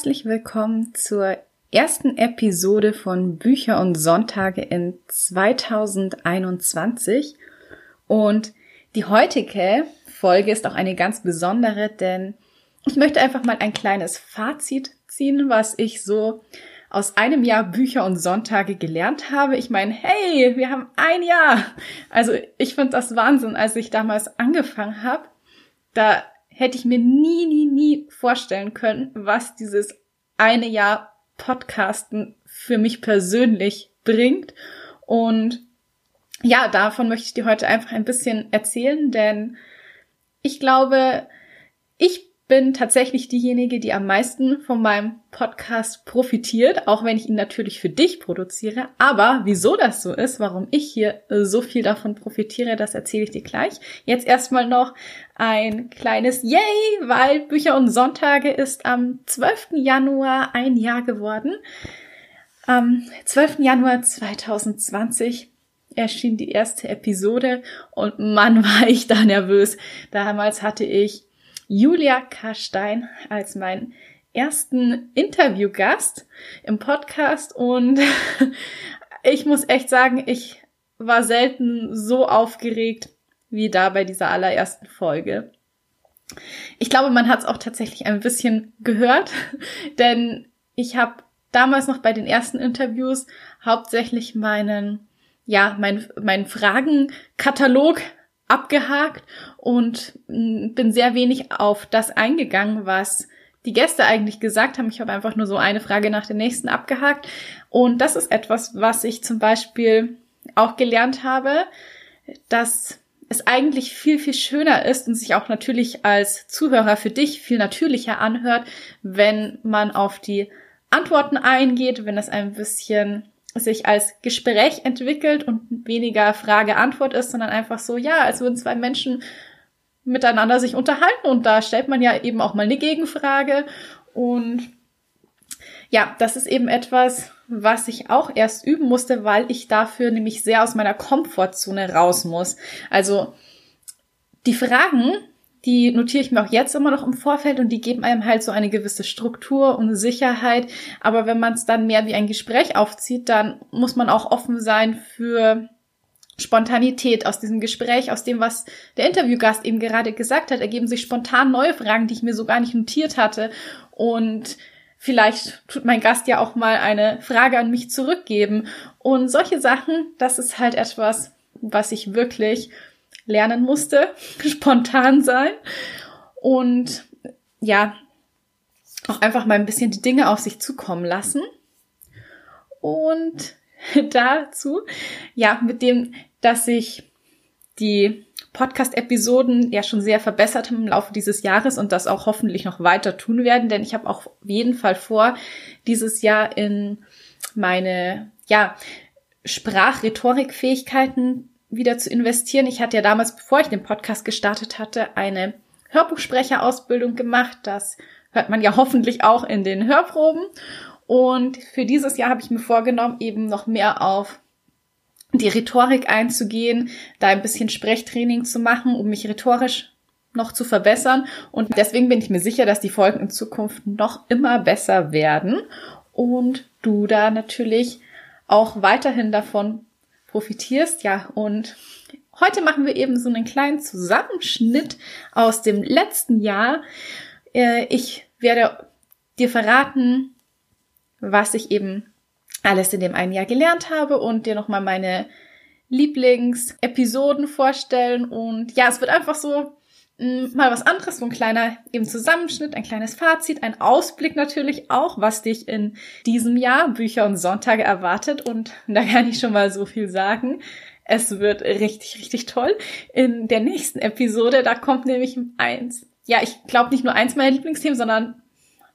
Herzlich willkommen zur ersten Episode von Bücher und Sonntage in 2021. Und die heutige Folge ist auch eine ganz besondere, denn ich möchte einfach mal ein kleines Fazit ziehen, was ich so aus einem Jahr Bücher und Sonntage gelernt habe. Ich meine, hey, wir haben ein Jahr. Also ich finde das Wahnsinn, als ich damals angefangen habe. Da hätte ich mir nie, nie, nie vorstellen können, was dieses eine Jahr Podcasten für mich persönlich bringt. Und ja, davon möchte ich dir heute einfach ein bisschen erzählen, denn ich glaube, ich bin tatsächlich diejenige, die am meisten von meinem Podcast profitiert, auch wenn ich ihn natürlich für dich produziere. Aber wieso das so ist, warum ich hier so viel davon profitiere, das erzähle ich dir gleich. Jetzt erstmal noch ein kleines Yay, weil Bücher und Sonntage ist am 12. Januar ein Jahr geworden. Am 12. Januar 2020 erschien die erste Episode und Mann war ich da nervös. Damals hatte ich Julia Karstein als meinen ersten Interviewgast im Podcast und ich muss echt sagen, ich war selten so aufgeregt wie da bei dieser allerersten Folge. Ich glaube, man hat es auch tatsächlich ein bisschen gehört, denn ich habe damals noch bei den ersten Interviews hauptsächlich meinen ja, mein, mein Fragenkatalog abgehakt und mm, bin sehr wenig auf das eingegangen, was die Gäste eigentlich gesagt haben. Ich habe einfach nur so eine Frage nach der nächsten abgehakt. Und das ist etwas, was ich zum Beispiel auch gelernt habe, dass es eigentlich viel, viel schöner ist und sich auch natürlich als Zuhörer für dich viel natürlicher anhört, wenn man auf die Antworten eingeht, wenn es ein bisschen sich als Gespräch entwickelt und weniger Frage-Antwort ist, sondern einfach so, ja, als würden zwei Menschen miteinander sich unterhalten und da stellt man ja eben auch mal eine Gegenfrage und ja, das ist eben etwas, was ich auch erst üben musste, weil ich dafür nämlich sehr aus meiner Komfortzone raus muss. Also die Fragen, die notiere ich mir auch jetzt immer noch im Vorfeld und die geben einem halt so eine gewisse Struktur und Sicherheit. Aber wenn man es dann mehr wie ein Gespräch aufzieht, dann muss man auch offen sein für Spontanität aus diesem Gespräch, aus dem, was der Interviewgast eben gerade gesagt hat, ergeben sich spontan neue Fragen, die ich mir so gar nicht notiert hatte. Und vielleicht tut mein Gast ja auch mal eine Frage an mich zurückgeben. Und solche Sachen, das ist halt etwas, was ich wirklich lernen musste, spontan sein und ja, auch einfach mal ein bisschen die Dinge auf sich zukommen lassen. Und dazu, ja, mit dem, dass sich die Podcast-Episoden ja schon sehr verbessert haben im Laufe dieses Jahres und das auch hoffentlich noch weiter tun werden, denn ich habe auch auf jeden Fall vor, dieses Jahr in meine, ja, Sprachrhetorikfähigkeiten wieder zu investieren. Ich hatte ja damals, bevor ich den Podcast gestartet hatte, eine Hörbuchsprecherausbildung gemacht. Das hört man ja hoffentlich auch in den Hörproben. Und für dieses Jahr habe ich mir vorgenommen, eben noch mehr auf die Rhetorik einzugehen, da ein bisschen Sprechtraining zu machen, um mich rhetorisch noch zu verbessern. Und deswegen bin ich mir sicher, dass die Folgen in Zukunft noch immer besser werden und du da natürlich auch weiterhin davon profitierst. Ja, und heute machen wir eben so einen kleinen Zusammenschnitt aus dem letzten Jahr. Äh, ich werde dir verraten, was ich eben alles in dem einen Jahr gelernt habe und dir nochmal meine Lieblingsepisoden vorstellen. Und ja, es wird einfach so mal was anderes, so ein kleiner eben Zusammenschnitt, ein kleines Fazit, ein Ausblick natürlich auch, was dich in diesem Jahr Bücher und Sonntage erwartet. Und da kann ich schon mal so viel sagen. Es wird richtig, richtig toll. In der nächsten Episode, da kommt nämlich eins ja, ich glaube nicht nur eins meiner Lieblingsthemen, sondern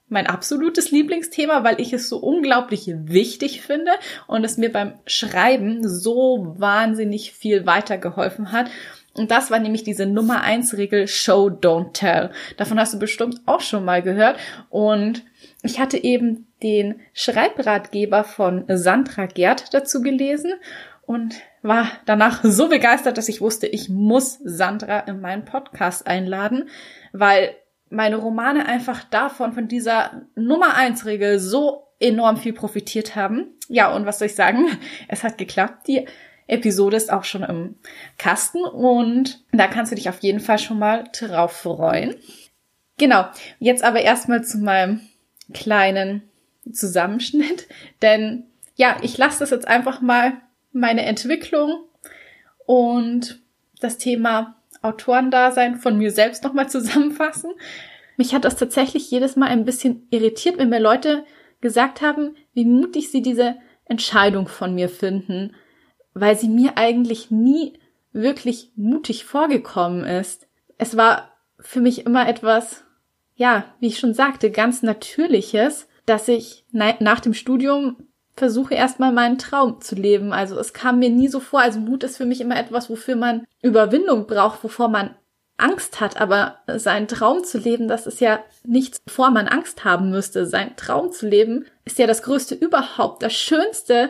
mein absolutes Lieblingsthema, weil ich es so unglaublich wichtig finde und es mir beim Schreiben so wahnsinnig viel weitergeholfen hat. Und das war nämlich diese Nummer eins Regel Show, don't tell. Davon hast du bestimmt auch schon mal gehört. Und ich hatte eben den Schreibratgeber von Sandra Gerd dazu gelesen und war danach so begeistert, dass ich wusste, ich muss Sandra in meinen Podcast einladen, weil meine Romane einfach davon, von dieser Nummer eins Regel so enorm viel profitiert haben. Ja, und was soll ich sagen? Es hat geklappt. Die Episode ist auch schon im Kasten und da kannst du dich auf jeden Fall schon mal drauf freuen. Genau, jetzt aber erstmal zu meinem kleinen Zusammenschnitt, denn ja, ich lasse das jetzt einfach mal meine Entwicklung und das Thema Autorendasein von mir selbst nochmal zusammenfassen. Mich hat das tatsächlich jedes Mal ein bisschen irritiert, wenn mir Leute gesagt haben, wie mutig sie diese Entscheidung von mir finden weil sie mir eigentlich nie wirklich mutig vorgekommen ist. Es war für mich immer etwas, ja, wie ich schon sagte, ganz Natürliches, dass ich nach dem Studium versuche erstmal meinen Traum zu leben. Also es kam mir nie so vor. Also Mut ist für mich immer etwas, wofür man Überwindung braucht, wovor man Angst hat. Aber seinen Traum zu leben, das ist ja nichts, wovor man Angst haben müsste. Sein Traum zu leben ist ja das Größte überhaupt, das Schönste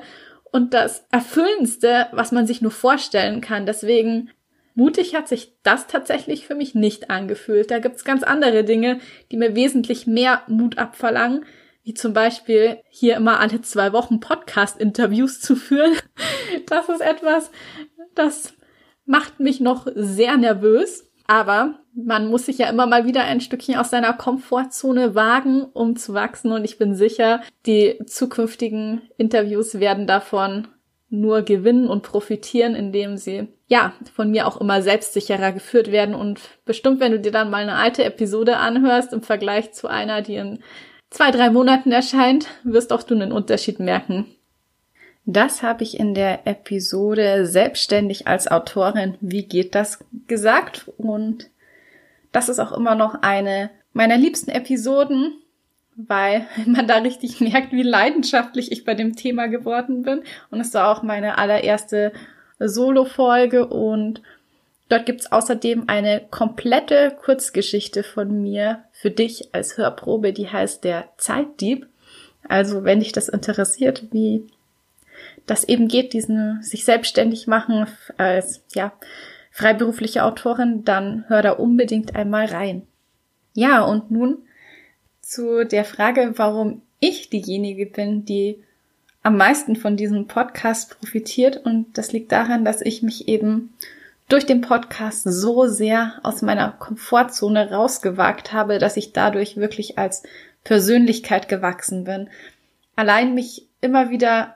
und das Erfüllendste, was man sich nur vorstellen kann. Deswegen mutig hat sich das tatsächlich für mich nicht angefühlt. Da gibt's ganz andere Dinge, die mir wesentlich mehr Mut abverlangen, wie zum Beispiel hier immer alle zwei Wochen Podcast-Interviews zu führen. Das ist etwas, das macht mich noch sehr nervös. Aber man muss sich ja immer mal wieder ein Stückchen aus seiner Komfortzone wagen, um zu wachsen. Und ich bin sicher, die zukünftigen Interviews werden davon nur gewinnen und profitieren, indem sie ja von mir auch immer selbstsicherer geführt werden. Und bestimmt, wenn du dir dann mal eine alte Episode anhörst im Vergleich zu einer, die in zwei, drei Monaten erscheint, wirst auch du einen Unterschied merken. Das habe ich in der Episode Selbstständig als Autorin, wie geht das gesagt? Und das ist auch immer noch eine meiner liebsten Episoden, weil man da richtig merkt, wie leidenschaftlich ich bei dem Thema geworden bin. Und es war auch meine allererste Solo-Folge und dort gibt's außerdem eine komplette Kurzgeschichte von mir für dich als Hörprobe, die heißt der Zeitdieb. Also wenn dich das interessiert, wie das eben geht, diesen sich selbstständig machen als ja freiberufliche Autorin, dann hör da unbedingt einmal rein. Ja, und nun zu der Frage, warum ich diejenige bin, die am meisten von diesem Podcast profitiert. Und das liegt daran, dass ich mich eben durch den Podcast so sehr aus meiner Komfortzone rausgewagt habe, dass ich dadurch wirklich als Persönlichkeit gewachsen bin. Allein mich immer wieder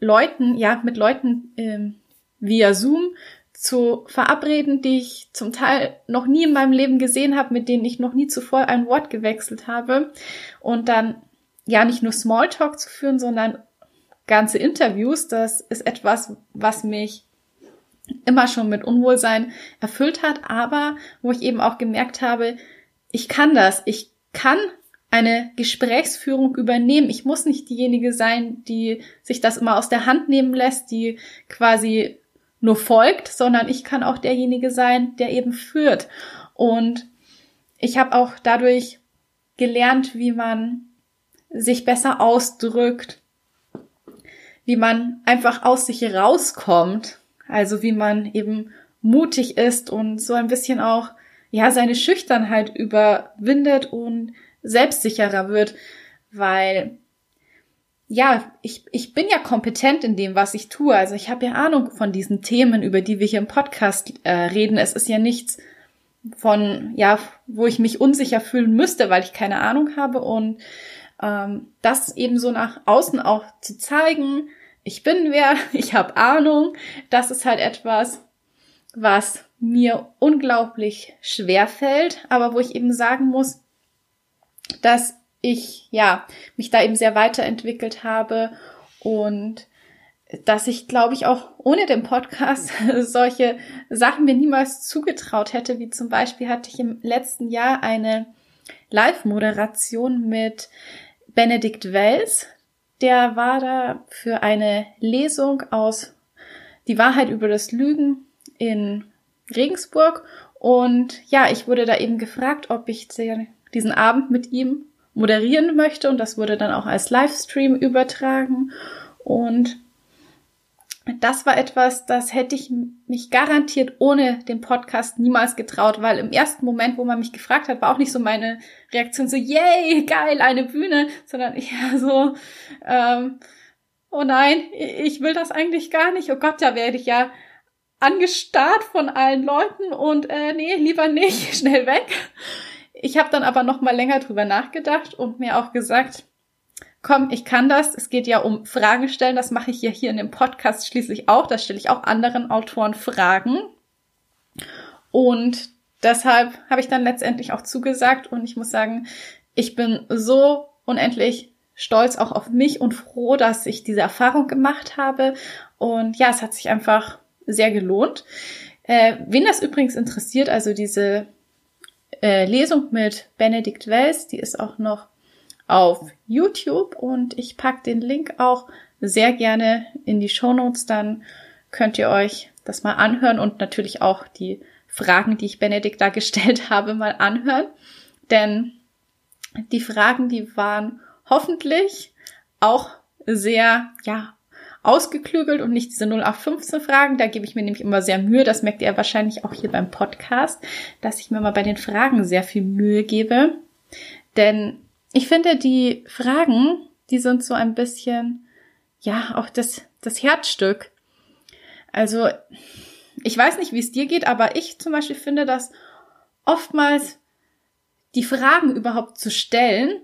Leuten, ja, mit Leuten ähm, via Zoom zu verabreden, die ich zum Teil noch nie in meinem Leben gesehen habe, mit denen ich noch nie zuvor ein Wort gewechselt habe. Und dann ja nicht nur Smalltalk zu führen, sondern ganze Interviews. Das ist etwas, was mich immer schon mit Unwohlsein erfüllt hat, aber wo ich eben auch gemerkt habe, ich kann das. Ich kann eine Gesprächsführung übernehmen. Ich muss nicht diejenige sein, die sich das immer aus der Hand nehmen lässt, die quasi nur folgt, sondern ich kann auch derjenige sein, der eben führt. Und ich habe auch dadurch gelernt, wie man sich besser ausdrückt, wie man einfach aus sich rauskommt, also wie man eben mutig ist und so ein bisschen auch ja seine Schüchternheit überwindet und selbstsicherer wird, weil ja, ich, ich bin ja kompetent in dem, was ich tue. Also ich habe ja Ahnung von diesen Themen, über die wir hier im Podcast äh, reden. Es ist ja nichts von, ja, wo ich mich unsicher fühlen müsste, weil ich keine Ahnung habe. Und ähm, das eben so nach außen auch zu zeigen, ich bin wer, ich habe Ahnung, das ist halt etwas, was mir unglaublich schwer fällt, aber wo ich eben sagen muss, dass ich ja mich da eben sehr weiterentwickelt habe und dass ich, glaube ich, auch ohne den Podcast solche Sachen mir niemals zugetraut hätte, wie zum Beispiel hatte ich im letzten Jahr eine Live-Moderation mit Benedikt Wells. Der war da für eine Lesung aus Die Wahrheit über das Lügen in Regensburg. Und ja, ich wurde da eben gefragt, ob ich diesen Abend mit ihm moderieren möchte. Und das wurde dann auch als Livestream übertragen. Und das war etwas, das hätte ich mich garantiert ohne den Podcast niemals getraut, weil im ersten Moment, wo man mich gefragt hat, war auch nicht so meine Reaktion so, yay, geil, eine Bühne, sondern eher so, ähm, oh nein, ich will das eigentlich gar nicht, oh Gott, da werde ich ja angestarrt von allen Leuten und äh, nee, lieber nicht, schnell weg. Ich habe dann aber noch mal länger drüber nachgedacht und mir auch gesagt, komm, ich kann das. Es geht ja um Fragen stellen. Das mache ich ja hier in dem Podcast schließlich auch. Da stelle ich auch anderen Autoren Fragen. Und deshalb habe ich dann letztendlich auch zugesagt. Und ich muss sagen, ich bin so unendlich stolz auch auf mich und froh, dass ich diese Erfahrung gemacht habe. Und ja, es hat sich einfach sehr gelohnt. Äh, wen das übrigens interessiert, also diese äh, Lesung mit Benedikt Wells, die ist auch noch auf YouTube und ich pack den Link auch sehr gerne in die Show Notes. Dann könnt ihr euch das mal anhören und natürlich auch die Fragen, die ich Benedikt da gestellt habe, mal anhören. Denn die Fragen, die waren hoffentlich auch sehr, ja, ausgeklügelt und nicht diese 0815 Fragen. Da gebe ich mir nämlich immer sehr Mühe. Das merkt ihr wahrscheinlich auch hier beim Podcast, dass ich mir mal bei den Fragen sehr viel Mühe gebe. Denn ich finde, die Fragen, die sind so ein bisschen, ja, auch das, das Herzstück. Also, ich weiß nicht, wie es dir geht, aber ich zum Beispiel finde, dass oftmals die Fragen überhaupt zu stellen,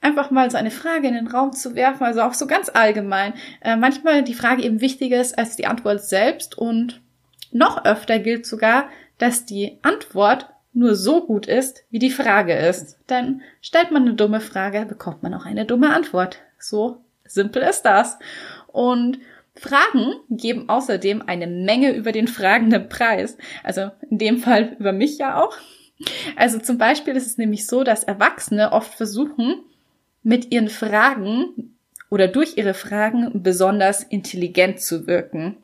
einfach mal so eine Frage in den Raum zu werfen, also auch so ganz allgemein, äh, manchmal die Frage eben wichtiger ist als die Antwort selbst und noch öfter gilt sogar, dass die Antwort nur so gut ist, wie die Frage ist. Denn stellt man eine dumme Frage, bekommt man auch eine dumme Antwort. So simpel ist das. Und Fragen geben außerdem eine Menge über den fragenden Preis. Also in dem Fall über mich ja auch. Also zum Beispiel ist es nämlich so, dass Erwachsene oft versuchen, mit ihren Fragen oder durch ihre Fragen besonders intelligent zu wirken.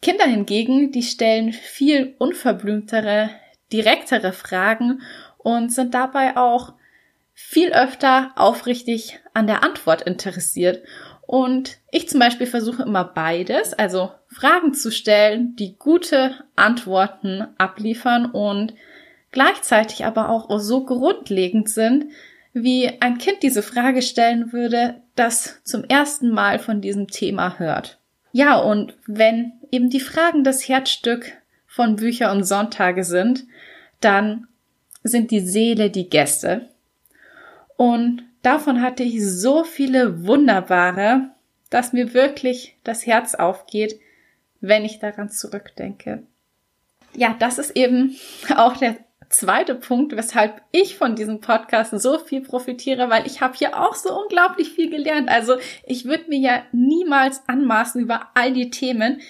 Kinder hingegen, die stellen viel unverblümtere, direktere Fragen und sind dabei auch viel öfter aufrichtig an der Antwort interessiert. Und ich zum Beispiel versuche immer beides, also Fragen zu stellen, die gute Antworten abliefern und gleichzeitig aber auch so grundlegend sind, wie ein Kind diese Frage stellen würde, das zum ersten Mal von diesem Thema hört. Ja, und wenn eben die Fragen das Herzstück von Bücher und Sonntage sind, dann sind die Seele die Gäste. Und davon hatte ich so viele wunderbare, dass mir wirklich das Herz aufgeht, wenn ich daran zurückdenke. Ja, das ist eben auch der zweite Punkt, weshalb ich von diesem Podcast so viel profitiere, weil ich habe hier auch so unglaublich viel gelernt. Also ich würde mir ja niemals anmaßen, über all die Themen,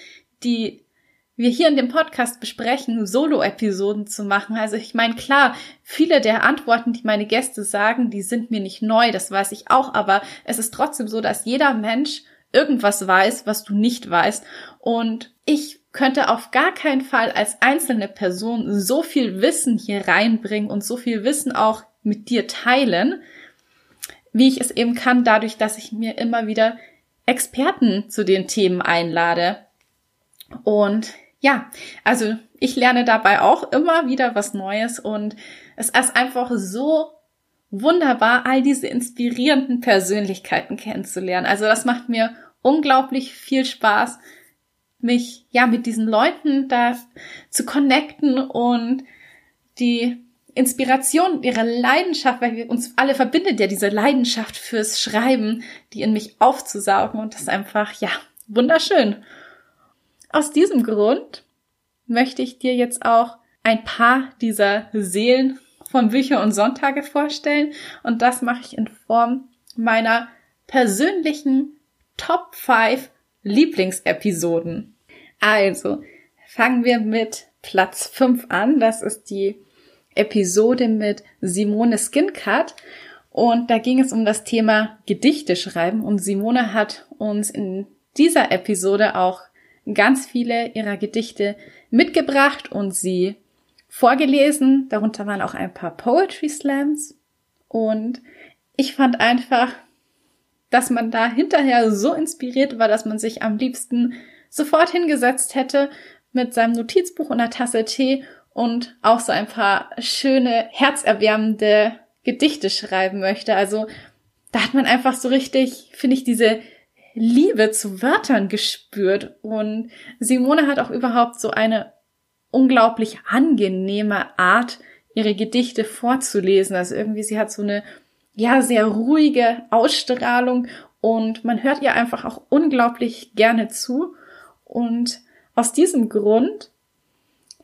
die wir hier in dem Podcast besprechen, Solo-Episoden zu machen. Also ich meine, klar, viele der Antworten, die meine Gäste sagen, die sind mir nicht neu, das weiß ich auch, aber es ist trotzdem so, dass jeder Mensch irgendwas weiß, was du nicht weißt. Und ich könnte auf gar keinen Fall als einzelne Person so viel Wissen hier reinbringen und so viel Wissen auch mit dir teilen, wie ich es eben kann, dadurch, dass ich mir immer wieder Experten zu den Themen einlade. Und ja, also ich lerne dabei auch immer wieder was Neues und es ist einfach so wunderbar, all diese inspirierenden Persönlichkeiten kennenzulernen. Also das macht mir unglaublich viel Spaß, mich ja mit diesen Leuten da zu connecten und die Inspiration, ihre Leidenschaft, weil wir uns alle verbindet ja diese Leidenschaft fürs Schreiben, die in mich aufzusaugen und das ist einfach, ja, wunderschön. Aus diesem Grund möchte ich dir jetzt auch ein paar dieser Seelen von Bücher und Sonntage vorstellen und das mache ich in Form meiner persönlichen Top 5 Lieblingsepisoden. Also, fangen wir mit Platz 5 an. Das ist die Episode mit Simone Skincut. Und da ging es um das Thema Gedichte schreiben. Und Simone hat uns in dieser Episode auch ganz viele ihrer Gedichte mitgebracht und sie vorgelesen. Darunter waren auch ein paar Poetry Slams. Und ich fand einfach, dass man da hinterher so inspiriert war, dass man sich am liebsten sofort hingesetzt hätte mit seinem Notizbuch und einer Tasse Tee und auch so ein paar schöne, herzerwärmende Gedichte schreiben möchte. Also da hat man einfach so richtig, finde ich, diese Liebe zu Wörtern gespürt. Und Simone hat auch überhaupt so eine unglaublich angenehme Art, ihre Gedichte vorzulesen. Also irgendwie, sie hat so eine, ja, sehr ruhige Ausstrahlung und man hört ihr einfach auch unglaublich gerne zu. Und aus diesem Grund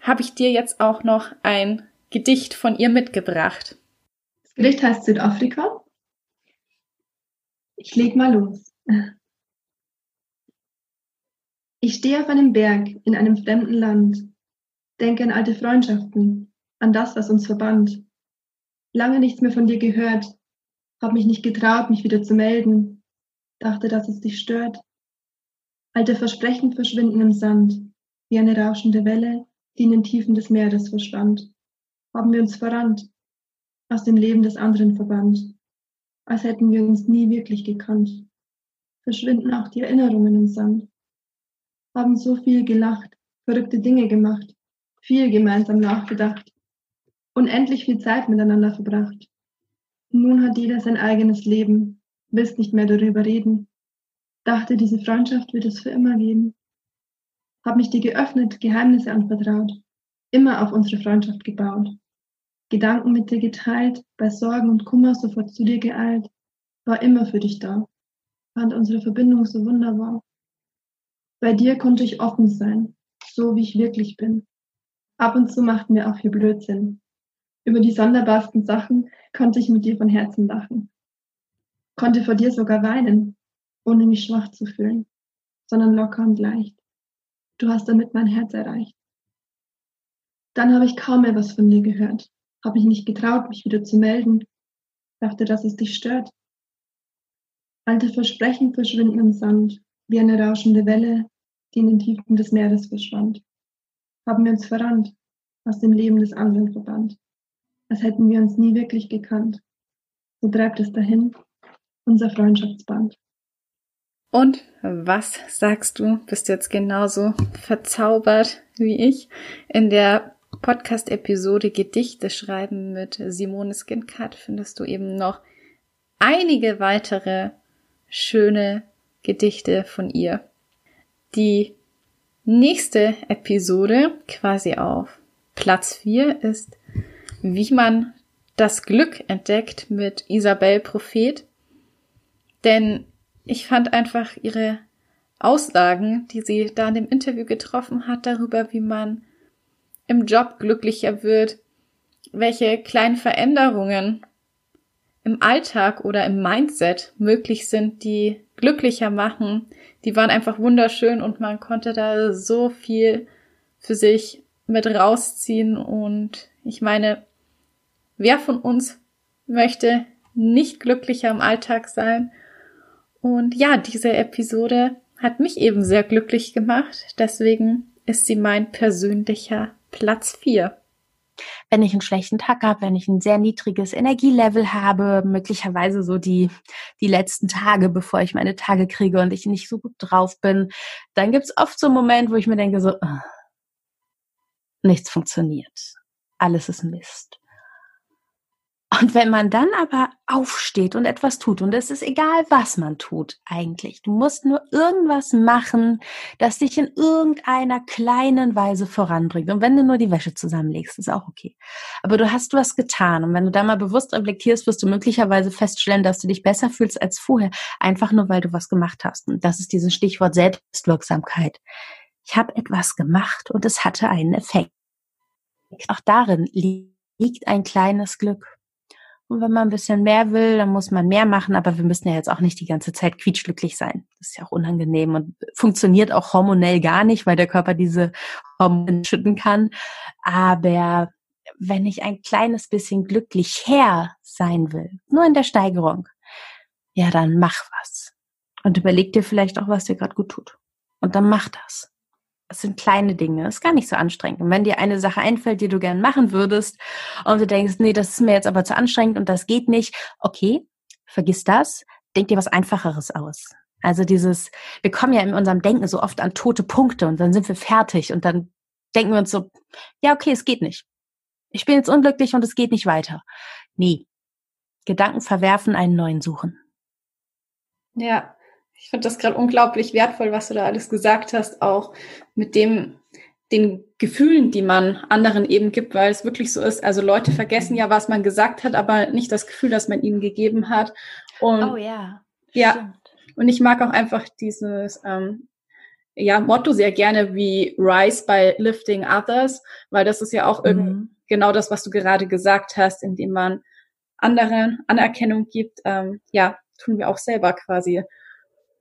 habe ich dir jetzt auch noch ein Gedicht von ihr mitgebracht. Das Gedicht heißt Südafrika. Ich leg mal los. Ich stehe auf einem Berg in einem fremden Land, denke an alte Freundschaften, an das, was uns verband. Lange nichts mehr von dir gehört, hab mich nicht getraut, mich wieder zu melden, dachte, dass es dich stört. Alte Versprechen verschwinden im Sand, wie eine rauschende Welle, die in den Tiefen des Meeres verschwand. Haben wir uns verrannt, aus dem Leben des anderen verbannt, als hätten wir uns nie wirklich gekannt. Verschwinden auch die Erinnerungen im Sand haben so viel gelacht, verrückte Dinge gemacht, viel gemeinsam nachgedacht, unendlich viel Zeit miteinander verbracht. Nun hat jeder sein eigenes Leben, willst nicht mehr darüber reden. Dachte, diese Freundschaft wird es für immer geben. Hab mich dir geöffnet, Geheimnisse anvertraut, immer auf unsere Freundschaft gebaut. Gedanken mit dir geteilt, bei Sorgen und Kummer sofort zu dir geeilt, war immer für dich da, fand unsere Verbindung so wunderbar. Bei dir konnte ich offen sein, so wie ich wirklich bin. Ab und zu machten wir auch viel Blödsinn. Über die sonderbarsten Sachen konnte ich mit dir von Herzen lachen. Konnte vor dir sogar weinen, ohne mich schwach zu fühlen, sondern locker und leicht. Du hast damit mein Herz erreicht. Dann habe ich kaum mehr was von dir gehört, habe mich nicht getraut, mich wieder zu melden, dachte, dass es dich stört. Alte Versprechen verschwinden im Sand, wie eine rauschende Welle, die in den Tiefen des Meeres verschwand. Haben wir uns verrannt, aus dem Leben des anderen verbannt, als hätten wir uns nie wirklich gekannt. So treibt es dahin, unser Freundschaftsband. Und was sagst du? Bist du jetzt genauso verzaubert wie ich in der Podcast-Episode Gedichte schreiben mit Simone Skincut findest du eben noch einige weitere schöne Gedichte von ihr. Die nächste Episode, quasi auf Platz 4, ist, wie man das Glück entdeckt mit Isabel Prophet. Denn ich fand einfach ihre Aussagen, die sie da in dem Interview getroffen hat, darüber, wie man im Job glücklicher wird, welche kleinen Veränderungen im Alltag oder im Mindset möglich sind, die glücklicher machen, die waren einfach wunderschön und man konnte da so viel für sich mit rausziehen. Und ich meine, wer von uns möchte nicht glücklicher im Alltag sein? Und ja, diese Episode hat mich eben sehr glücklich gemacht, deswegen ist sie mein persönlicher Platz 4 wenn ich einen schlechten Tag habe, wenn ich ein sehr niedriges Energielevel habe, möglicherweise so die, die letzten Tage, bevor ich meine Tage kriege und ich nicht so gut drauf bin, dann gibt's oft so einen Moment, wo ich mir denke, so, nichts funktioniert. Alles ist Mist. Und wenn man dann aber aufsteht und etwas tut, und es ist egal, was man tut eigentlich, du musst nur irgendwas machen, das dich in irgendeiner kleinen Weise voranbringt. Und wenn du nur die Wäsche zusammenlegst, ist auch okay. Aber du hast was getan. Und wenn du da mal bewusst reflektierst, wirst du möglicherweise feststellen, dass du dich besser fühlst als vorher, einfach nur, weil du was gemacht hast. Und das ist dieses Stichwort Selbstwirksamkeit. Ich habe etwas gemacht und es hatte einen Effekt. Auch darin liegt ein kleines Glück. Und wenn man ein bisschen mehr will, dann muss man mehr machen, aber wir müssen ja jetzt auch nicht die ganze Zeit quietschglücklich sein. Das ist ja auch unangenehm und funktioniert auch hormonell gar nicht, weil der Körper diese Hormone schütten kann. Aber wenn ich ein kleines bisschen glücklicher sein will, nur in der Steigerung, ja, dann mach was. Und überleg dir vielleicht auch, was dir gerade gut tut. Und dann mach das. Es sind kleine Dinge, ist gar nicht so anstrengend. Und wenn dir eine Sache einfällt, die du gern machen würdest, und du denkst, nee, das ist mir jetzt aber zu anstrengend und das geht nicht, okay, vergiss das, denk dir was Einfacheres aus. Also dieses, wir kommen ja in unserem Denken so oft an tote Punkte und dann sind wir fertig und dann denken wir uns so, ja, okay, es geht nicht. Ich bin jetzt unglücklich und es geht nicht weiter. Nee. Gedanken verwerfen, einen neuen suchen. Ja, ich finde das gerade unglaublich wertvoll, was du da alles gesagt hast, auch mit dem, den Gefühlen, die man anderen eben gibt, weil es wirklich so ist. Also Leute vergessen ja, was man gesagt hat, aber nicht das Gefühl, das man ihnen gegeben hat. Und oh ja. Ja. Stimmt. Und ich mag auch einfach dieses ähm, ja, Motto sehr gerne wie Rise by Lifting Others, weil das ist ja auch mhm. irgendwie genau das, was du gerade gesagt hast, indem man anderen Anerkennung gibt. Ähm, ja, tun wir auch selber quasi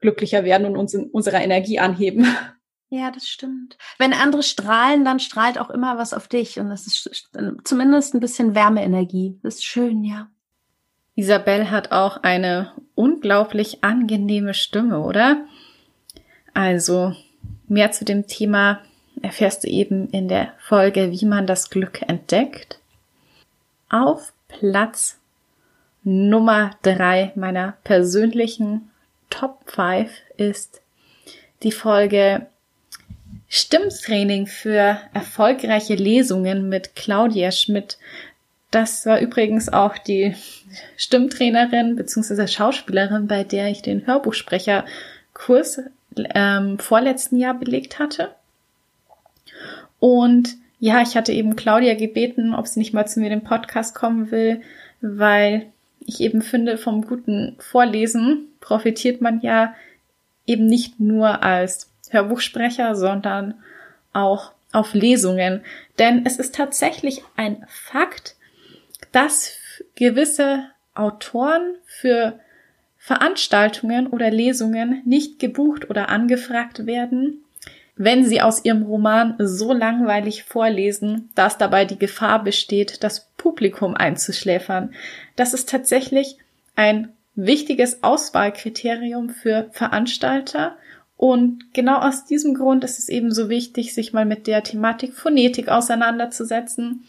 glücklicher werden und uns in unserer Energie anheben. Ja, das stimmt. Wenn andere strahlen, dann strahlt auch immer was auf dich und das ist zumindest ein bisschen Wärmeenergie. Das ist schön, ja. Isabel hat auch eine unglaublich angenehme Stimme, oder? Also, mehr zu dem Thema erfährst du eben in der Folge, wie man das Glück entdeckt. Auf Platz Nummer drei meiner persönlichen Top 5 ist die Folge Stimmtraining für erfolgreiche Lesungen mit Claudia Schmidt. Das war übrigens auch die Stimmtrainerin bzw. Schauspielerin, bei der ich den Hörbuchsprecherkurs ähm, vorletzten Jahr belegt hatte. Und ja, ich hatte eben Claudia gebeten, ob sie nicht mal zu mir den Podcast kommen will, weil ich eben finde, vom guten Vorlesen profitiert man ja eben nicht nur als Hörbuchsprecher, sondern auch auf Lesungen. Denn es ist tatsächlich ein Fakt, dass gewisse Autoren für Veranstaltungen oder Lesungen nicht gebucht oder angefragt werden, wenn sie aus ihrem Roman so langweilig vorlesen, dass dabei die Gefahr besteht, das Publikum einzuschläfern. Das ist tatsächlich ein wichtiges Auswahlkriterium für Veranstalter. Und genau aus diesem Grund ist es eben so wichtig, sich mal mit der Thematik Phonetik auseinanderzusetzen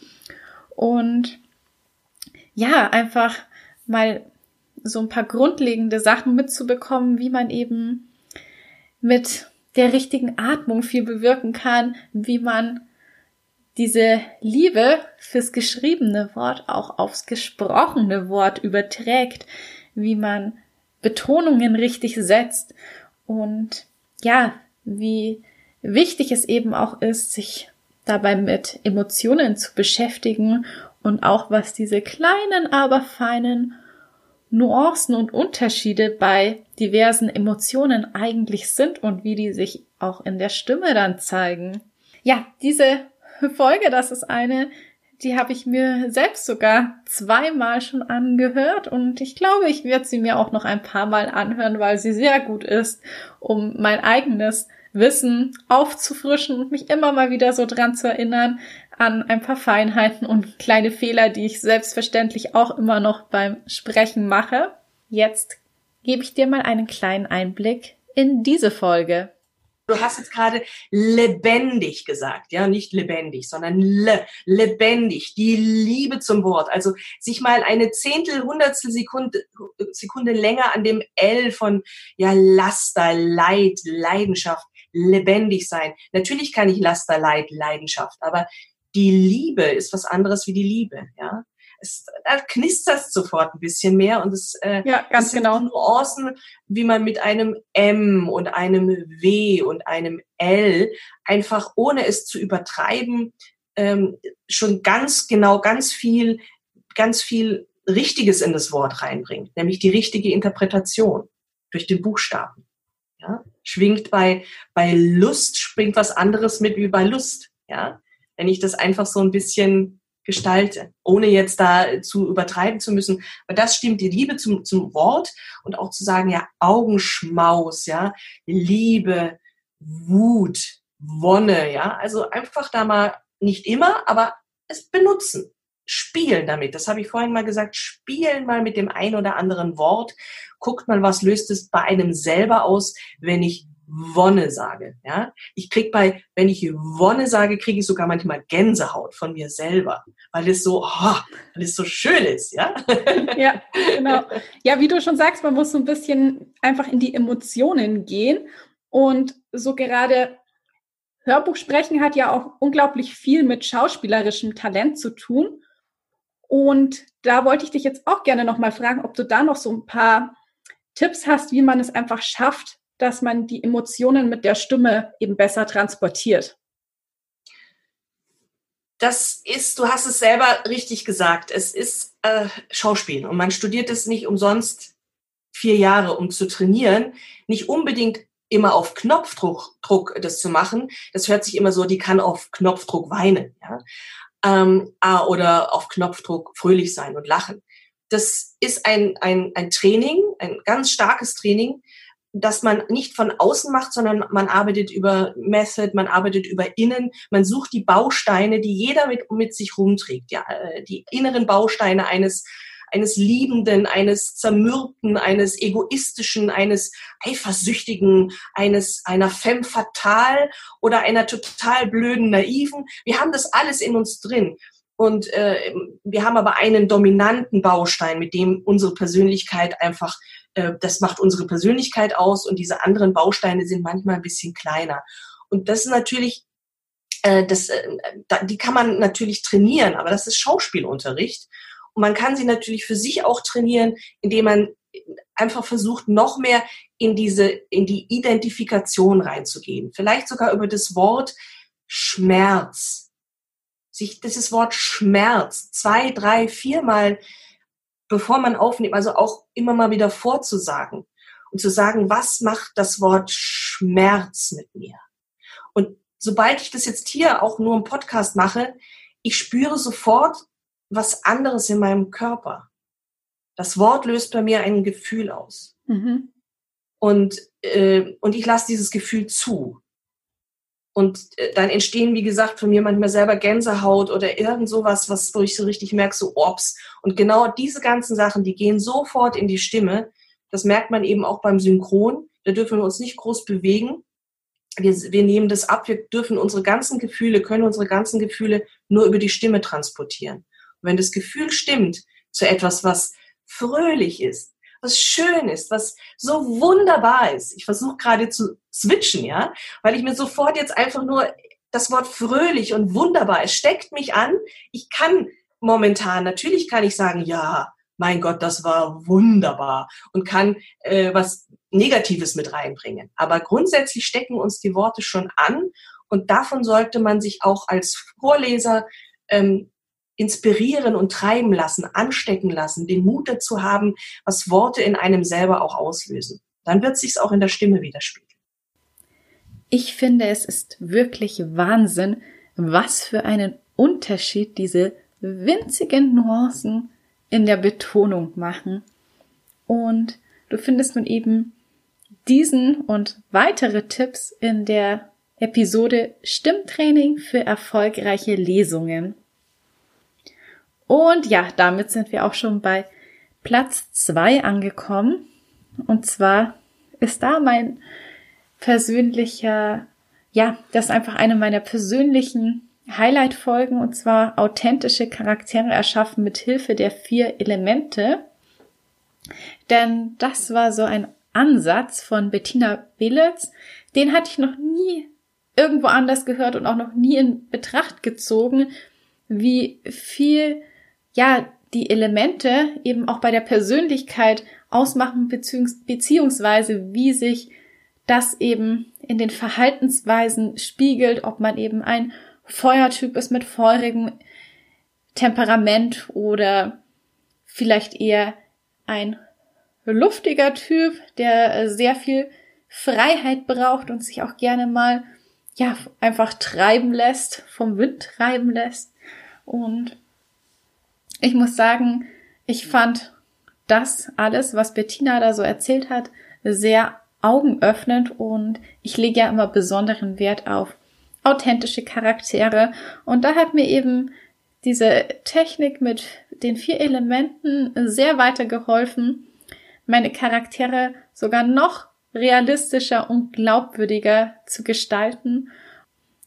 und ja, einfach mal so ein paar grundlegende Sachen mitzubekommen, wie man eben mit der richtigen Atmung viel bewirken kann, wie man diese Liebe fürs geschriebene Wort auch aufs gesprochene Wort überträgt, wie man Betonungen richtig setzt und ja, wie wichtig es eben auch ist, sich dabei mit Emotionen zu beschäftigen und auch was diese kleinen, aber feinen Nuancen und Unterschiede bei diversen Emotionen eigentlich sind und wie die sich auch in der Stimme dann zeigen. Ja, diese Folge, das ist eine, die habe ich mir selbst sogar zweimal schon angehört und ich glaube, ich werde sie mir auch noch ein paar Mal anhören, weil sie sehr gut ist, um mein eigenes Wissen aufzufrischen und mich immer mal wieder so dran zu erinnern an ein paar Feinheiten und kleine Fehler, die ich selbstverständlich auch immer noch beim Sprechen mache. Jetzt gebe ich dir mal einen kleinen Einblick in diese Folge. Du hast jetzt gerade lebendig gesagt, ja, nicht lebendig, sondern le, lebendig, die Liebe zum Wort. Also sich mal eine Zehntel, Hundertstel Sekunde, Sekunde länger an dem L von ja Laster, Leid, Leidenschaft, lebendig sein. Natürlich kann ich Laster, Leid, Leidenschaft, aber die Liebe ist was anderes wie die Liebe, ja es, da knistert sofort ein bisschen mehr und es, äh, ja, ganz es sind genau. Nuancen, wie man mit einem M und einem W und einem L einfach ohne es zu übertreiben ähm, schon ganz genau ganz viel ganz viel Richtiges in das Wort reinbringt, nämlich die richtige Interpretation durch den Buchstaben. Ja? Schwingt bei, bei Lust, springt was anderes mit wie bei Lust. Ja? Wenn ich das einfach so ein bisschen gestalte, ohne jetzt da zu übertreiben zu müssen. Aber das stimmt, die Liebe zum, zum Wort und auch zu sagen, ja, Augenschmaus, ja, Liebe, Wut, Wonne, ja, also einfach da mal nicht immer, aber es benutzen, spielen damit. Das habe ich vorhin mal gesagt, spielen mal mit dem ein oder anderen Wort. Guckt mal, was löst es bei einem selber aus, wenn ich Wonne sage. Ja, ich krieg bei, wenn ich Wonne sage, kriege ich sogar manchmal Gänsehaut von mir selber, weil es so, oh, weil es so schön ist. Ja, ja, genau. Ja, wie du schon sagst, man muss so ein bisschen einfach in die Emotionen gehen und so gerade Hörbuch sprechen hat ja auch unglaublich viel mit schauspielerischem Talent zu tun. Und da wollte ich dich jetzt auch gerne nochmal fragen, ob du da noch so ein paar Tipps hast, wie man es einfach schafft, dass man die Emotionen mit der Stimme eben besser transportiert. Das ist, du hast es selber richtig gesagt, es ist äh, Schauspiel und man studiert es nicht umsonst vier Jahre, um zu trainieren. Nicht unbedingt immer auf Knopfdruck Druck das zu machen. Das hört sich immer so, die kann auf Knopfdruck weinen. Ja? ähm, oder auf Knopfdruck fröhlich sein und lachen. Das ist ein, ein, ein Training, ein ganz starkes Training, das man nicht von außen macht, sondern man arbeitet über Method, man arbeitet über Innen, man sucht die Bausteine, die jeder mit, mit sich rumträgt, ja, äh, die inneren Bausteine eines eines Liebenden, eines Zermürbten, eines Egoistischen, eines Eifersüchtigen, eines, einer Femme fatale oder einer total blöden Naiven. Wir haben das alles in uns drin. Und äh, wir haben aber einen dominanten Baustein, mit dem unsere Persönlichkeit einfach, äh, das macht unsere Persönlichkeit aus und diese anderen Bausteine sind manchmal ein bisschen kleiner. Und das ist natürlich, äh, das, äh, die kann man natürlich trainieren, aber das ist Schauspielunterricht. Und man kann sie natürlich für sich auch trainieren, indem man einfach versucht, noch mehr in diese, in die Identifikation reinzugehen. Vielleicht sogar über das Wort Schmerz. Sich dieses Wort Schmerz zwei, drei, viermal, bevor man aufnimmt, also auch immer mal wieder vorzusagen und zu sagen, was macht das Wort Schmerz mit mir? Und sobald ich das jetzt hier auch nur im Podcast mache, ich spüre sofort, was anderes in meinem Körper. Das Wort löst bei mir ein Gefühl aus. Mhm. Und, äh, und ich lasse dieses Gefühl zu. Und äh, dann entstehen, wie gesagt, von mir manchmal selber Gänsehaut oder irgend sowas, was, wo ich so richtig merke, so Ops. Und genau diese ganzen Sachen, die gehen sofort in die Stimme. Das merkt man eben auch beim Synchron. Da dürfen wir uns nicht groß bewegen. Wir, wir nehmen das ab. Wir dürfen unsere ganzen Gefühle, können unsere ganzen Gefühle nur über die Stimme transportieren wenn das Gefühl stimmt zu etwas, was fröhlich ist, was schön ist, was so wunderbar ist. Ich versuche gerade zu switchen, ja, weil ich mir sofort jetzt einfach nur das Wort fröhlich und wunderbar, es steckt mich an. Ich kann momentan, natürlich kann ich sagen, ja, mein Gott, das war wunderbar und kann äh, was Negatives mit reinbringen. Aber grundsätzlich stecken uns die Worte schon an und davon sollte man sich auch als Vorleser ähm, inspirieren und treiben lassen, anstecken lassen, den Mut dazu haben, was Worte in einem selber auch auslösen. Dann wird sich's auch in der Stimme widerspiegeln. Ich finde, es ist wirklich Wahnsinn, was für einen Unterschied diese winzigen Nuancen in der Betonung machen. Und du findest nun eben diesen und weitere Tipps in der Episode Stimmtraining für erfolgreiche Lesungen. Und ja, damit sind wir auch schon bei Platz zwei angekommen. Und zwar ist da mein persönlicher, ja, das ist einfach eine meiner persönlichen Highlight-Folgen und zwar authentische Charaktere erschaffen mit Hilfe der vier Elemente. Denn das war so ein Ansatz von Bettina Billitz, den hatte ich noch nie irgendwo anders gehört und auch noch nie in Betracht gezogen, wie viel ja, die Elemente eben auch bei der Persönlichkeit ausmachen, beziehungsweise wie sich das eben in den Verhaltensweisen spiegelt, ob man eben ein Feuertyp ist mit feurigem Temperament oder vielleicht eher ein luftiger Typ, der sehr viel Freiheit braucht und sich auch gerne mal ja einfach treiben lässt, vom Wind treiben lässt. Und ich muss sagen, ich fand das alles, was Bettina da so erzählt hat, sehr augenöffnend und ich lege ja immer besonderen Wert auf authentische Charaktere und da hat mir eben diese Technik mit den vier Elementen sehr weitergeholfen, meine Charaktere sogar noch realistischer und glaubwürdiger zu gestalten.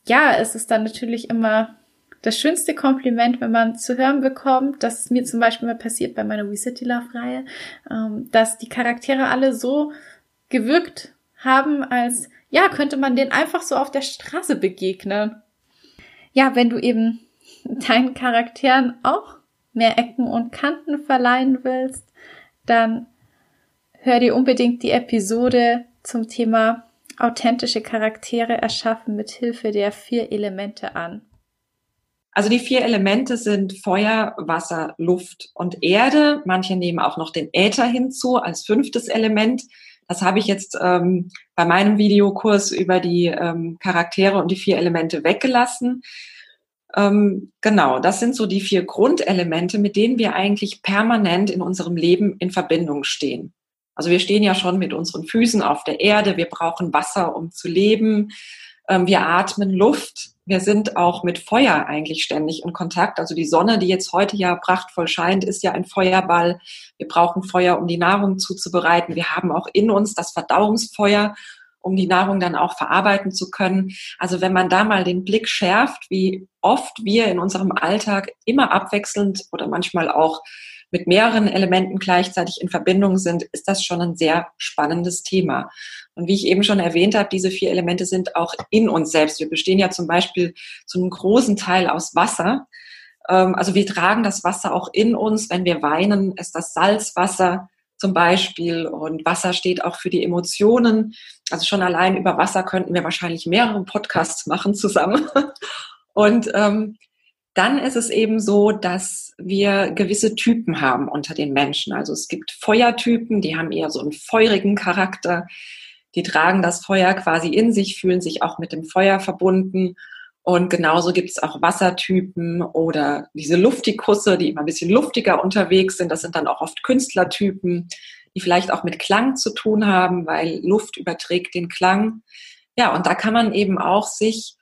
Ja, es ist dann natürlich immer das schönste Kompliment, wenn man zu hören bekommt, dass es mir zum Beispiel mal passiert bei meiner We City Love Reihe, ähm, dass die Charaktere alle so gewirkt haben, als ja, könnte man den einfach so auf der Straße begegnen. Ja, wenn du eben deinen Charakteren auch mehr Ecken und Kanten verleihen willst, dann hör dir unbedingt die Episode zum Thema authentische Charaktere erschaffen mit Hilfe der vier Elemente an. Also die vier Elemente sind Feuer, Wasser, Luft und Erde. Manche nehmen auch noch den Äther hinzu als fünftes Element. Das habe ich jetzt ähm, bei meinem Videokurs über die ähm, Charaktere und die vier Elemente weggelassen. Ähm, genau, das sind so die vier Grundelemente, mit denen wir eigentlich permanent in unserem Leben in Verbindung stehen. Also wir stehen ja schon mit unseren Füßen auf der Erde, wir brauchen Wasser, um zu leben, ähm, wir atmen Luft, wir sind auch mit Feuer eigentlich ständig in Kontakt. Also die Sonne, die jetzt heute ja prachtvoll scheint, ist ja ein Feuerball. Wir brauchen Feuer, um die Nahrung zuzubereiten. Wir haben auch in uns das Verdauungsfeuer, um die Nahrung dann auch verarbeiten zu können. Also wenn man da mal den Blick schärft, wie oft wir in unserem Alltag immer abwechselnd oder manchmal auch mit mehreren Elementen gleichzeitig in Verbindung sind, ist das schon ein sehr spannendes Thema. Und wie ich eben schon erwähnt habe, diese vier Elemente sind auch in uns selbst. Wir bestehen ja zum Beispiel zu einem großen Teil aus Wasser. Ähm, also wir tragen das Wasser auch in uns. Wenn wir weinen, ist das Salzwasser zum Beispiel. Und Wasser steht auch für die Emotionen. Also schon allein über Wasser könnten wir wahrscheinlich mehrere Podcasts machen zusammen. Und ähm, dann ist es eben so, dass wir gewisse Typen haben unter den Menschen. Also es gibt Feuertypen, die haben eher so einen feurigen Charakter. Die tragen das Feuer quasi in sich, fühlen sich auch mit dem Feuer verbunden. Und genauso gibt es auch Wassertypen oder diese Luftikusse, die immer ein bisschen luftiger unterwegs sind. Das sind dann auch oft Künstlertypen, die vielleicht auch mit Klang zu tun haben, weil Luft überträgt den Klang. Ja, und da kann man eben auch sich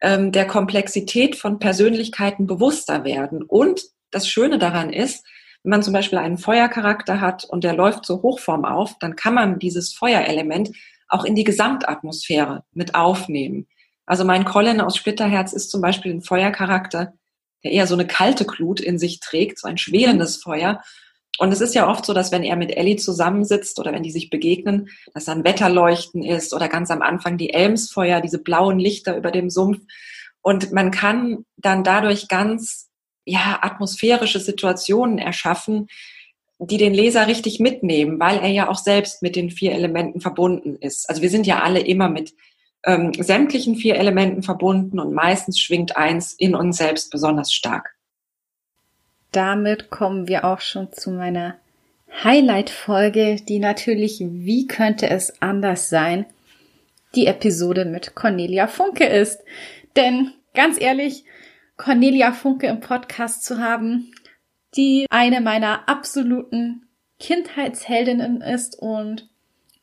ähm, der Komplexität von Persönlichkeiten bewusster werden. Und das Schöne daran ist, wenn man zum Beispiel einen Feuercharakter hat und der läuft zur Hochform auf, dann kann man dieses Feuerelement auch in die Gesamtatmosphäre mit aufnehmen. Also mein Colin aus Splitterherz ist zum Beispiel ein Feuercharakter, der eher so eine kalte Glut in sich trägt, so ein schwelendes Feuer. Und es ist ja oft so, dass wenn er mit Ellie zusammensitzt oder wenn die sich begegnen, dass dann Wetterleuchten ist oder ganz am Anfang die Elmsfeuer, diese blauen Lichter über dem Sumpf. Und man kann dann dadurch ganz, ja, atmosphärische Situationen erschaffen, die den Leser richtig mitnehmen, weil er ja auch selbst mit den vier Elementen verbunden ist. Also wir sind ja alle immer mit ähm, sämtlichen vier Elementen verbunden und meistens schwingt eins in uns selbst besonders stark damit kommen wir auch schon zu meiner Highlight-Folge, die natürlich, wie könnte es anders sein, die Episode mit Cornelia Funke ist. Denn ganz ehrlich, Cornelia Funke im Podcast zu haben, die eine meiner absoluten Kindheitsheldinnen ist und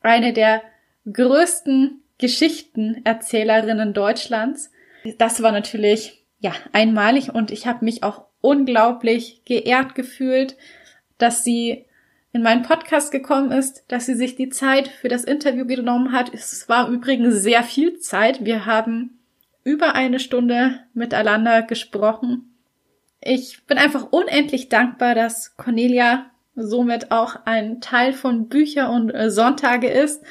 eine der größten Geschichtenerzählerinnen Deutschlands. Das war natürlich ja einmalig und ich habe mich auch unglaublich geehrt gefühlt, dass sie in meinen Podcast gekommen ist, dass sie sich die Zeit für das Interview genommen hat. Es war übrigens sehr viel Zeit. Wir haben über eine Stunde miteinander gesprochen. Ich bin einfach unendlich dankbar, dass Cornelia somit auch ein Teil von Bücher und äh, Sonntage ist.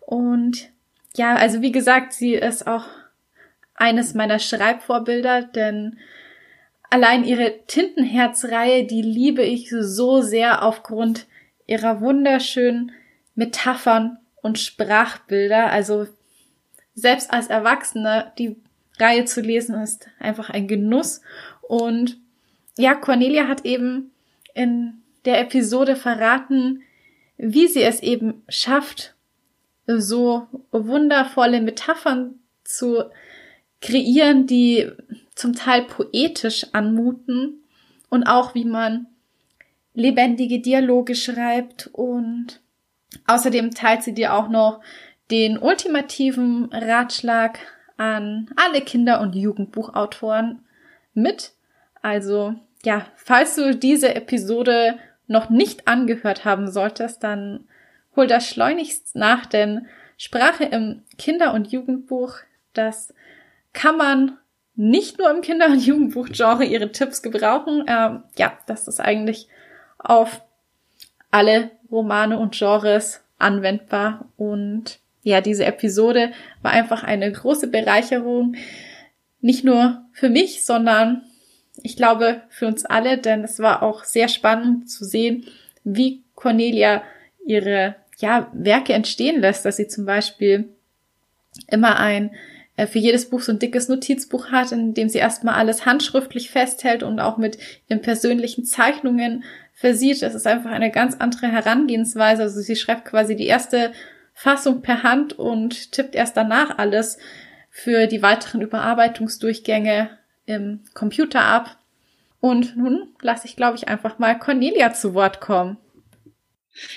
Und ja, also wie gesagt, sie ist auch eines meiner Schreibvorbilder, denn Allein ihre Tintenherzreihe, die liebe ich so sehr aufgrund ihrer wunderschönen Metaphern und Sprachbilder. Also selbst als Erwachsene die Reihe zu lesen ist einfach ein Genuss. Und ja, Cornelia hat eben in der Episode verraten, wie sie es eben schafft, so wundervolle Metaphern zu kreieren, die zum Teil poetisch anmuten und auch wie man lebendige Dialoge schreibt und außerdem teilt sie dir auch noch den ultimativen Ratschlag an alle Kinder- und Jugendbuchautoren mit. Also ja, falls du diese Episode noch nicht angehört haben solltest, dann hol das schleunigst nach, denn Sprache im Kinder- und Jugendbuch, das kann man nicht nur im Kinder- und Jugendbuchgenre ihre Tipps gebrauchen. Ähm, ja, das ist eigentlich auf alle Romane und Genres anwendbar. Und ja, diese Episode war einfach eine große Bereicherung. Nicht nur für mich, sondern ich glaube für uns alle, denn es war auch sehr spannend zu sehen, wie Cornelia ihre ja, Werke entstehen lässt, dass sie zum Beispiel immer ein für jedes Buch so ein dickes Notizbuch hat, in dem sie erstmal alles handschriftlich festhält und auch mit ihren persönlichen Zeichnungen versieht. Das ist einfach eine ganz andere Herangehensweise. Also sie schreibt quasi die erste Fassung per Hand und tippt erst danach alles für die weiteren Überarbeitungsdurchgänge im Computer ab. Und nun lasse ich, glaube ich, einfach mal Cornelia zu Wort kommen.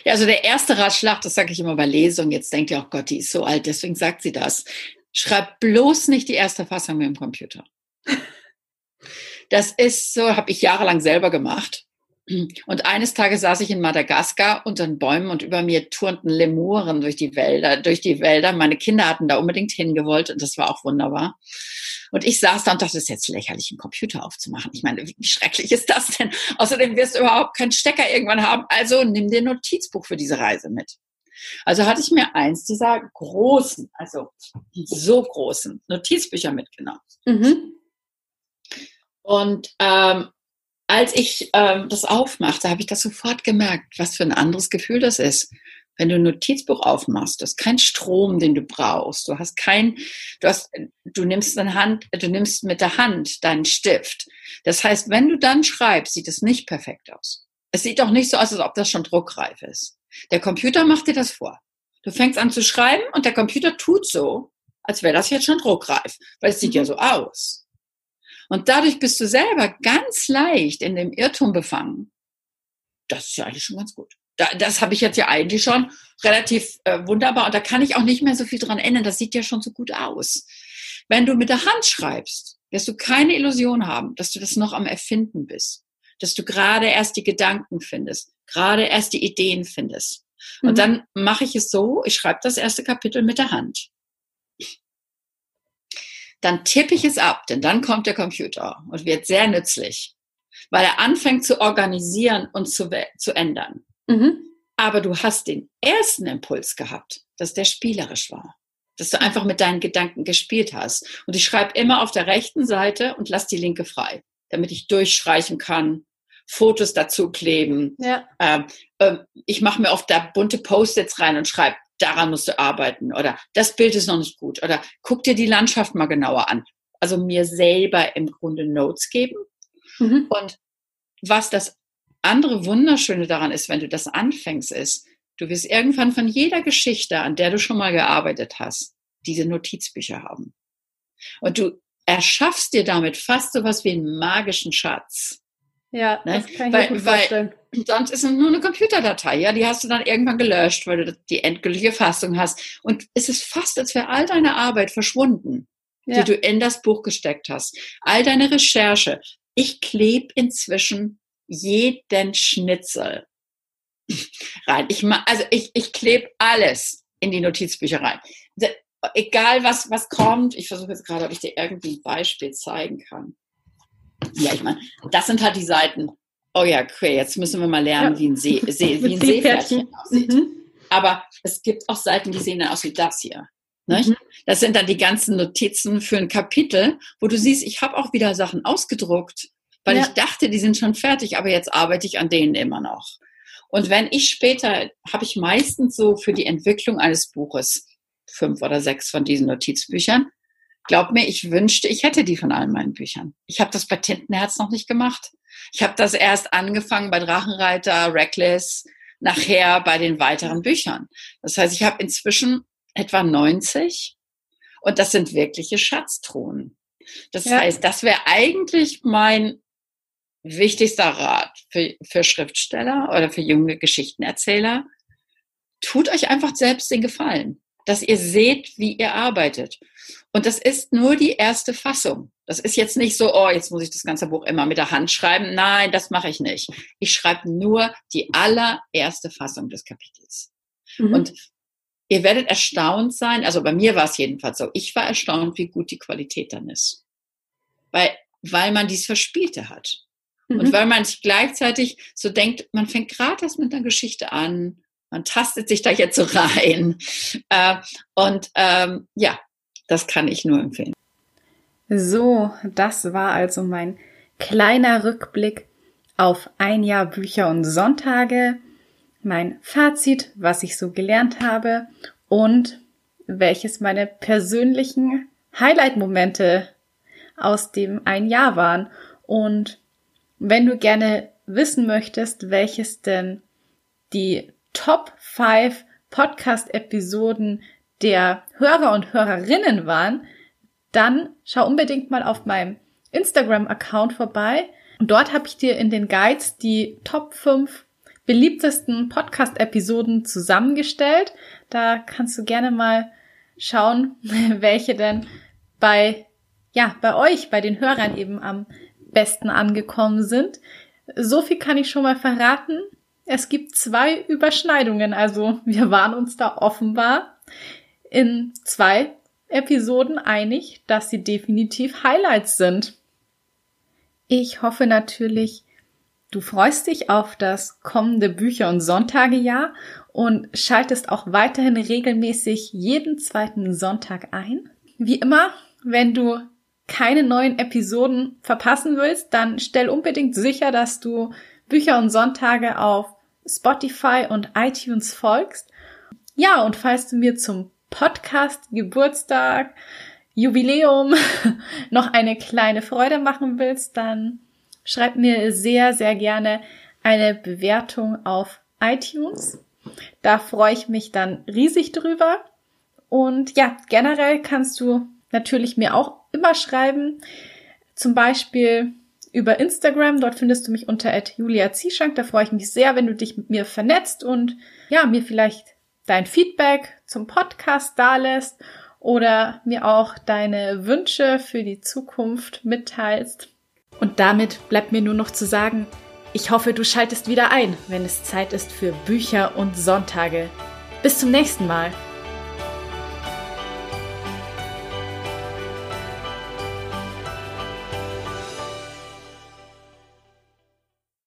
Ja, also der erste Ratschlag, das sage ich immer bei Lesungen, jetzt denkt ihr auch, Gott, die ist so alt, deswegen sagt sie das. Schreib bloß nicht die erste Fassung mit dem Computer. Das ist so, habe ich jahrelang selber gemacht. Und eines Tages saß ich in Madagaskar unter den Bäumen und über mir turnten Lemuren durch die Wälder, durch die Wälder. Meine Kinder hatten da unbedingt hingewollt und das war auch wunderbar. Und ich saß da und dachte, das ist jetzt lächerlich, einen Computer aufzumachen. Ich meine, wie schrecklich ist das denn? Außerdem wirst du überhaupt keinen Stecker irgendwann haben. Also nimm dir ein Notizbuch für diese Reise mit. Also hatte ich mir eins dieser großen, also so großen Notizbücher mitgenommen. Mhm. Und ähm, als ich ähm, das aufmachte, habe ich das sofort gemerkt, was für ein anderes Gefühl das ist. Wenn du ein Notizbuch aufmachst, du hast keinen Strom, den du brauchst. Du hast kein, du hast, du nimmst eine Hand, du nimmst mit der Hand deinen Stift. Das heißt, wenn du dann schreibst, sieht es nicht perfekt aus. Es sieht auch nicht so aus, als ob das schon druckreif ist. Der Computer macht dir das vor. Du fängst an zu schreiben und der Computer tut so, als wäre das jetzt schon druckreif, weil es sieht ja mhm. so aus. Und dadurch bist du selber ganz leicht in dem Irrtum befangen. Das ist ja eigentlich schon ganz gut. das habe ich jetzt ja eigentlich schon relativ äh, wunderbar und da kann ich auch nicht mehr so viel dran ändern. Das sieht ja schon so gut aus. Wenn du mit der Hand schreibst, wirst du keine Illusion haben, dass du das noch am Erfinden bist, dass du gerade erst die Gedanken findest, gerade erst die Ideen findest. Und mhm. dann mache ich es so, ich schreibe das erste Kapitel mit der Hand. Dann tippe ich es ab, denn dann kommt der Computer und wird sehr nützlich, weil er anfängt zu organisieren und zu, zu ändern. Mhm. Aber du hast den ersten Impuls gehabt, dass der spielerisch war. Dass du einfach mit deinen Gedanken gespielt hast. Und ich schreibe immer auf der rechten Seite und lass die linke frei, damit ich durchstreichen kann, Fotos dazu kleben. Ja. Ähm, äh, ich mache mir oft da bunte Post-its rein und schreibe, daran musst du arbeiten oder das Bild ist noch nicht gut oder guck dir die Landschaft mal genauer an. Also mir selber im Grunde Notes geben. Mhm. Und was das andere Wunderschöne daran ist, wenn du das anfängst, ist, du wirst irgendwann von jeder Geschichte, an der du schon mal gearbeitet hast, diese Notizbücher haben. Und du erschaffst dir damit fast so was wie einen magischen Schatz. Ja, ne? das kann ich weil, gut vorstellen. sonst ist es nur eine Computerdatei, ja, die hast du dann irgendwann gelöscht, weil du die endgültige Fassung hast. Und es ist fast, als wäre all deine Arbeit verschwunden, ja. die du in das Buch gesteckt hast. All deine Recherche. Ich klebe inzwischen jeden Schnitzel rein. Ich, also ich, ich klebe alles in die Notizbücher rein. Egal was, was kommt, ich versuche jetzt gerade, ob ich dir irgendwie ein Beispiel zeigen kann. Ja, ich meine, das sind halt die Seiten. Oh ja, okay, jetzt müssen wir mal lernen, ja. wie ein, See, See, wie ein Seepferdchen aussieht. Mhm. Aber es gibt auch Seiten, die sehen dann aus wie das hier. Mhm. Das sind dann die ganzen Notizen für ein Kapitel, wo du siehst, ich habe auch wieder Sachen ausgedruckt, weil ja. ich dachte, die sind schon fertig, aber jetzt arbeite ich an denen immer noch. Und wenn ich später, habe ich meistens so für die Entwicklung eines Buches fünf oder sechs von diesen Notizbüchern, Glaub mir, ich wünschte, ich hätte die von allen meinen Büchern. Ich habe das bei Tintenherz noch nicht gemacht. Ich habe das erst angefangen bei Drachenreiter, Reckless, nachher bei den weiteren Büchern. Das heißt, ich habe inzwischen etwa 90 und das sind wirkliche Schatztruhen. Das ja. heißt, das wäre eigentlich mein wichtigster Rat für, für Schriftsteller oder für junge Geschichtenerzähler, tut euch einfach selbst den Gefallen, dass ihr seht, wie ihr arbeitet. Und das ist nur die erste Fassung. Das ist jetzt nicht so, oh, jetzt muss ich das ganze Buch immer mit der Hand schreiben. Nein, das mache ich nicht. Ich schreibe nur die allererste Fassung des Kapitels. Mhm. Und ihr werdet erstaunt sein, also bei mir war es jedenfalls so, ich war erstaunt, wie gut die Qualität dann ist. Weil, weil man dies Verspielte hat. Mhm. Und weil man sich gleichzeitig so denkt, man fängt gerade erst mit einer Geschichte an, man tastet sich da jetzt so rein. Äh, und ähm, ja, das kann ich nur empfehlen. So, das war also mein kleiner Rückblick auf ein Jahr Bücher und Sonntage, mein Fazit, was ich so gelernt habe und welches meine persönlichen Highlight-Momente aus dem ein Jahr waren. Und wenn du gerne wissen möchtest, welches denn die Top 5 Podcast-Episoden der Hörer und Hörerinnen waren, dann schau unbedingt mal auf meinem Instagram-Account vorbei. Und dort habe ich dir in den Guides die Top 5 beliebtesten Podcast-Episoden zusammengestellt. Da kannst du gerne mal schauen, welche denn bei, ja, bei euch, bei den Hörern eben am besten angekommen sind. So viel kann ich schon mal verraten. Es gibt zwei Überschneidungen, also wir waren uns da offenbar in zwei Episoden einig, dass sie definitiv Highlights sind. Ich hoffe natürlich, du freust dich auf das kommende Bücher- und Sonntagejahr und schaltest auch weiterhin regelmäßig jeden zweiten Sonntag ein. Wie immer, wenn du keine neuen Episoden verpassen willst, dann stell unbedingt sicher, dass du Bücher und Sonntage auf Spotify und iTunes folgst. Ja, und falls du mir zum Podcast, Geburtstag, Jubiläum noch eine kleine Freude machen willst, dann schreib mir sehr, sehr gerne eine Bewertung auf iTunes. Da freue ich mich dann riesig drüber. Und ja, generell kannst du natürlich mir auch immer schreiben. Zum Beispiel über Instagram. Dort findest du mich unter Julia Zieschank. Da freue ich mich sehr, wenn du dich mit mir vernetzt und ja, mir vielleicht dein Feedback zum Podcast dalässt oder mir auch deine Wünsche für die Zukunft mitteilst. Und damit bleibt mir nur noch zu sagen, ich hoffe, du schaltest wieder ein, wenn es Zeit ist für Bücher und Sonntage. Bis zum nächsten Mal.